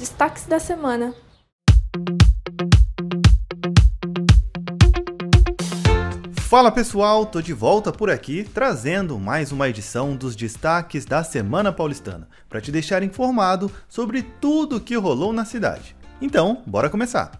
Destaques da semana. Fala pessoal, tô de volta por aqui trazendo mais uma edição dos destaques da Semana Paulistana, para te deixar informado sobre tudo o que rolou na cidade. Então, bora começar!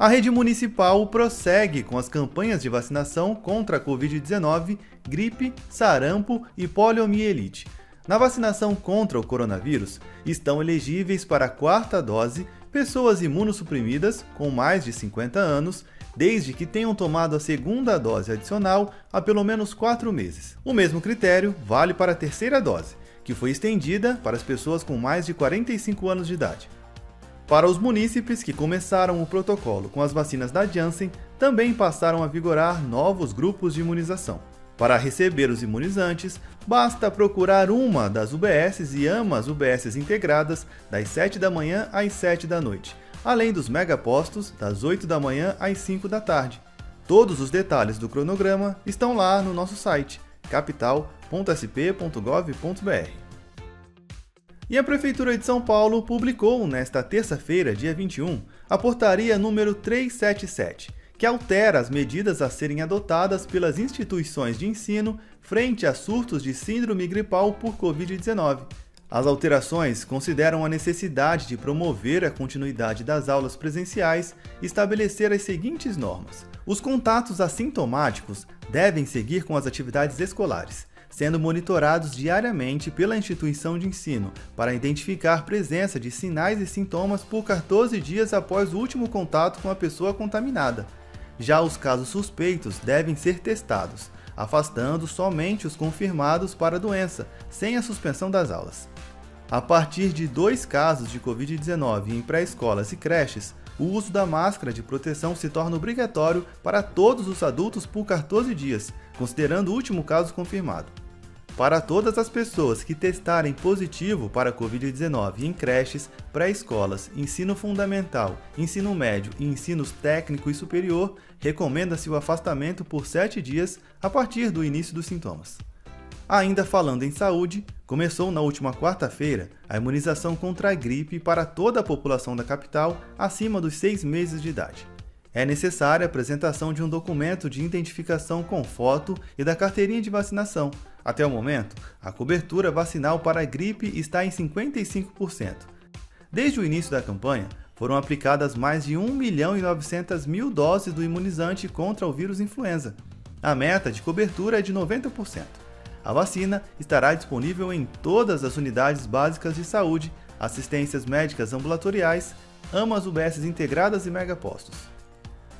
A rede municipal prossegue com as campanhas de vacinação contra a Covid-19, gripe, sarampo e poliomielite. Na vacinação contra o coronavírus, estão elegíveis para a quarta dose pessoas imunossuprimidas com mais de 50 anos, desde que tenham tomado a segunda dose adicional há pelo menos quatro meses. O mesmo critério vale para a terceira dose, que foi estendida para as pessoas com mais de 45 anos de idade. Para os munícipes que começaram o protocolo com as vacinas da Janssen, também passaram a vigorar novos grupos de imunização. Para receber os imunizantes, basta procurar uma das UBSs e AMAs UBSs integradas das 7 da manhã às 7 da noite, além dos megapostos das 8 da manhã às 5 da tarde. Todos os detalhes do cronograma estão lá no nosso site capital.sp.gov.br. E a Prefeitura de São Paulo publicou nesta terça-feira, dia 21, a portaria número 377, que altera as medidas a serem adotadas pelas instituições de ensino frente a surtos de síndrome gripal por Covid-19. As alterações consideram a necessidade de promover a continuidade das aulas presenciais e estabelecer as seguintes normas. Os contatos assintomáticos devem seguir com as atividades escolares sendo monitorados diariamente pela instituição de ensino para identificar presença de sinais e sintomas por 14 dias após o último contato com a pessoa contaminada. Já os casos suspeitos devem ser testados, afastando somente os confirmados para a doença, sem a suspensão das aulas. A partir de dois casos de Covid-19 em pré-escolas e creches, o uso da máscara de proteção se torna obrigatório para todos os adultos por 14 dias, considerando o último caso confirmado. Para todas as pessoas que testarem positivo para a Covid-19 em creches, pré-escolas, ensino fundamental, ensino médio e ensinos técnico e superior, recomenda-se o afastamento por 7 dias a partir do início dos sintomas. Ainda falando em saúde, começou na última quarta-feira a imunização contra a gripe para toda a população da capital acima dos 6 meses de idade é necessária a apresentação de um documento de identificação com foto e da carteirinha de vacinação. Até o momento, a cobertura vacinal para a gripe está em 55%. Desde o início da campanha, foram aplicadas mais de 1 milhão e 900 mil doses do imunizante contra o vírus influenza. A meta de cobertura é de 90%. A vacina estará disponível em todas as unidades básicas de saúde, assistências médicas ambulatoriais, AMAs UBS integradas e megapostos.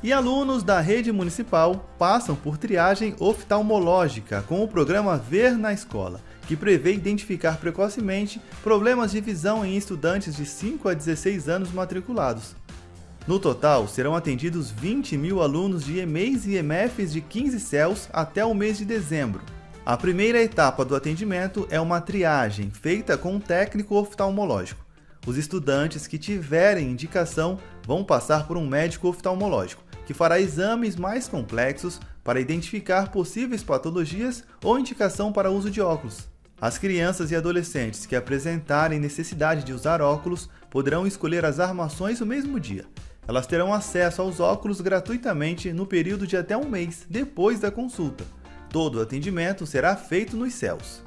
E alunos da rede municipal passam por triagem oftalmológica com o programa Ver na Escola, que prevê identificar precocemente problemas de visão em estudantes de 5 a 16 anos matriculados. No total, serão atendidos 20 mil alunos de EMEIs e EMEFs de 15 CELS até o mês de dezembro. A primeira etapa do atendimento é uma triagem feita com um técnico oftalmológico. Os estudantes que tiverem indicação vão passar por um médico oftalmológico que fará exames mais complexos para identificar possíveis patologias ou indicação para uso de óculos. As crianças e adolescentes que apresentarem necessidade de usar óculos poderão escolher as armações no mesmo dia. Elas terão acesso aos óculos gratuitamente no período de até um mês depois da consulta. Todo o atendimento será feito nos céus.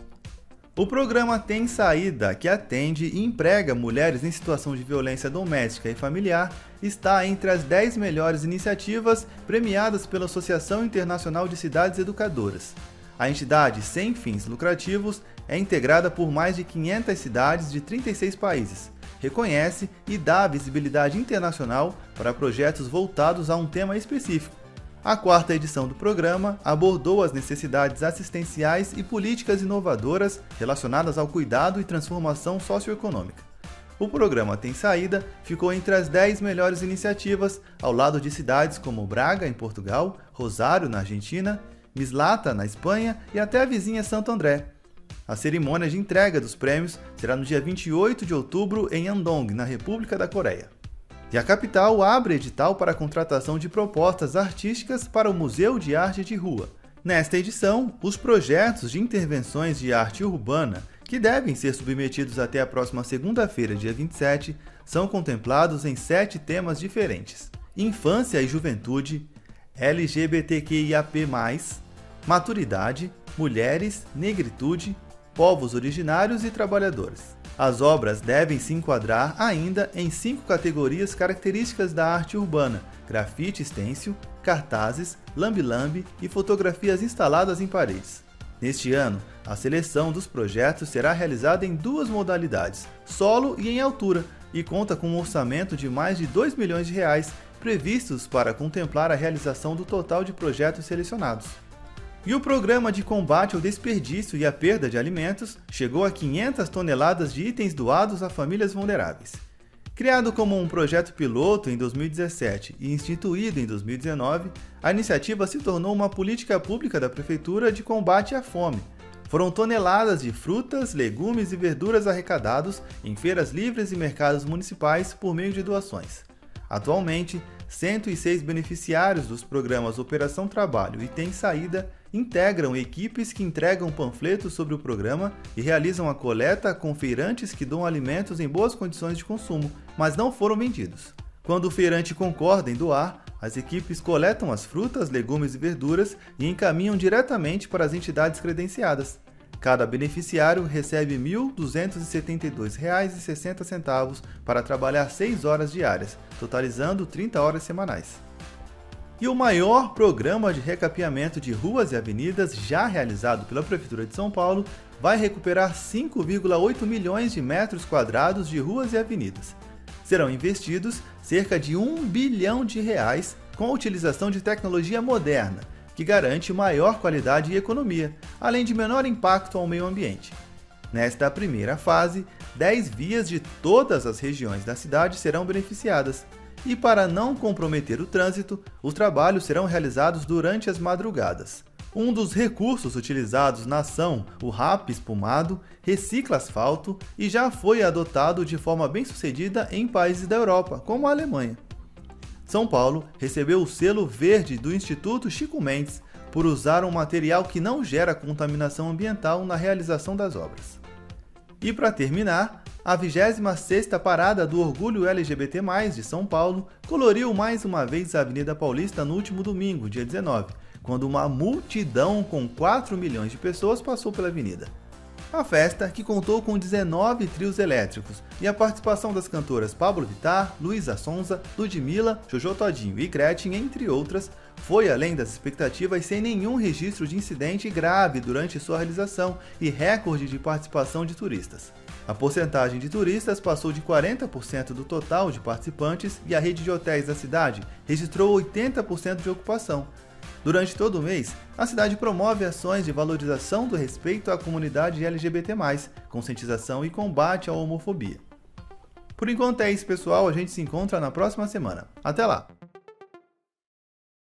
O programa Tem Saída, que atende e emprega mulheres em situação de violência doméstica e familiar, está entre as 10 melhores iniciativas premiadas pela Associação Internacional de Cidades Educadoras. A entidade, sem fins lucrativos, é integrada por mais de 500 cidades de 36 países. Reconhece e dá visibilidade internacional para projetos voltados a um tema específico, a quarta edição do programa abordou as necessidades assistenciais e políticas inovadoras relacionadas ao cuidado e transformação socioeconômica. O programa Tem Saída ficou entre as 10 melhores iniciativas, ao lado de cidades como Braga, em Portugal, Rosário, na Argentina, Mislata, na Espanha e até a vizinha Santo André. A cerimônia de entrega dos prêmios será no dia 28 de outubro em Andong, na República da Coreia. E a capital abre edital para a contratação de propostas artísticas para o Museu de Arte de Rua. Nesta edição, os projetos de intervenções de arte urbana que devem ser submetidos até a próxima segunda-feira, dia 27, são contemplados em sete temas diferentes: infância e juventude, LGBTQIAP+, maturidade, mulheres, negritude, povos originários e trabalhadores. As obras devem se enquadrar ainda em cinco categorias características da arte urbana: grafite estêncil, cartazes, lambe-lambe e fotografias instaladas em paredes. Neste ano, a seleção dos projetos será realizada em duas modalidades, solo e em altura, e conta com um orçamento de mais de 2 milhões de reais previstos para contemplar a realização do total de projetos selecionados. E o programa de combate ao desperdício e à perda de alimentos chegou a 500 toneladas de itens doados a famílias vulneráveis. Criado como um projeto piloto em 2017 e instituído em 2019, a iniciativa se tornou uma política pública da Prefeitura de combate à fome. Foram toneladas de frutas, legumes e verduras arrecadados em feiras livres e mercados municipais por meio de doações. Atualmente, 106 beneficiários dos programas Operação Trabalho e Tem Saída integram equipes que entregam panfletos sobre o programa e realizam a coleta com feirantes que dão alimentos em boas condições de consumo, mas não foram vendidos. Quando o feirante concorda em doar, as equipes coletam as frutas, legumes e verduras e encaminham diretamente para as entidades credenciadas. Cada beneficiário recebe R$ 1.272,60 para trabalhar 6 horas diárias, totalizando 30 horas semanais. E o maior programa de recapeamento de ruas e avenidas já realizado pela Prefeitura de São Paulo vai recuperar 5,8 milhões de metros quadrados de ruas e avenidas. Serão investidos cerca de 1 bilhão de reais com a utilização de tecnologia moderna, que garante maior qualidade e economia, além de menor impacto ao meio ambiente. Nesta primeira fase, 10 vias de todas as regiões da cidade serão beneficiadas, e para não comprometer o trânsito, os trabalhos serão realizados durante as madrugadas. Um dos recursos utilizados na ação, o RAP espumado, recicla asfalto e já foi adotado de forma bem sucedida em países da Europa, como a Alemanha. São Paulo recebeu o selo verde do Instituto Chico Mendes por usar um material que não gera contaminação ambiental na realização das obras. E para terminar, a 26ª Parada do Orgulho LGBT+, de São Paulo, coloriu mais uma vez a Avenida Paulista no último domingo, dia 19, quando uma multidão com 4 milhões de pessoas passou pela avenida. A festa, que contou com 19 trios elétricos e a participação das cantoras Pablo Vittar, Luísa Sonza, Ludmilla, Jojo Todinho e Gretchen, entre outras, foi além das expectativas sem nenhum registro de incidente grave durante sua realização e recorde de participação de turistas. A porcentagem de turistas passou de 40% do total de participantes e a rede de hotéis da cidade registrou 80% de ocupação. Durante todo o mês, a cidade promove ações de valorização do respeito à comunidade LGBT+, conscientização e combate à homofobia. Por enquanto é isso, pessoal. A gente se encontra na próxima semana. Até lá!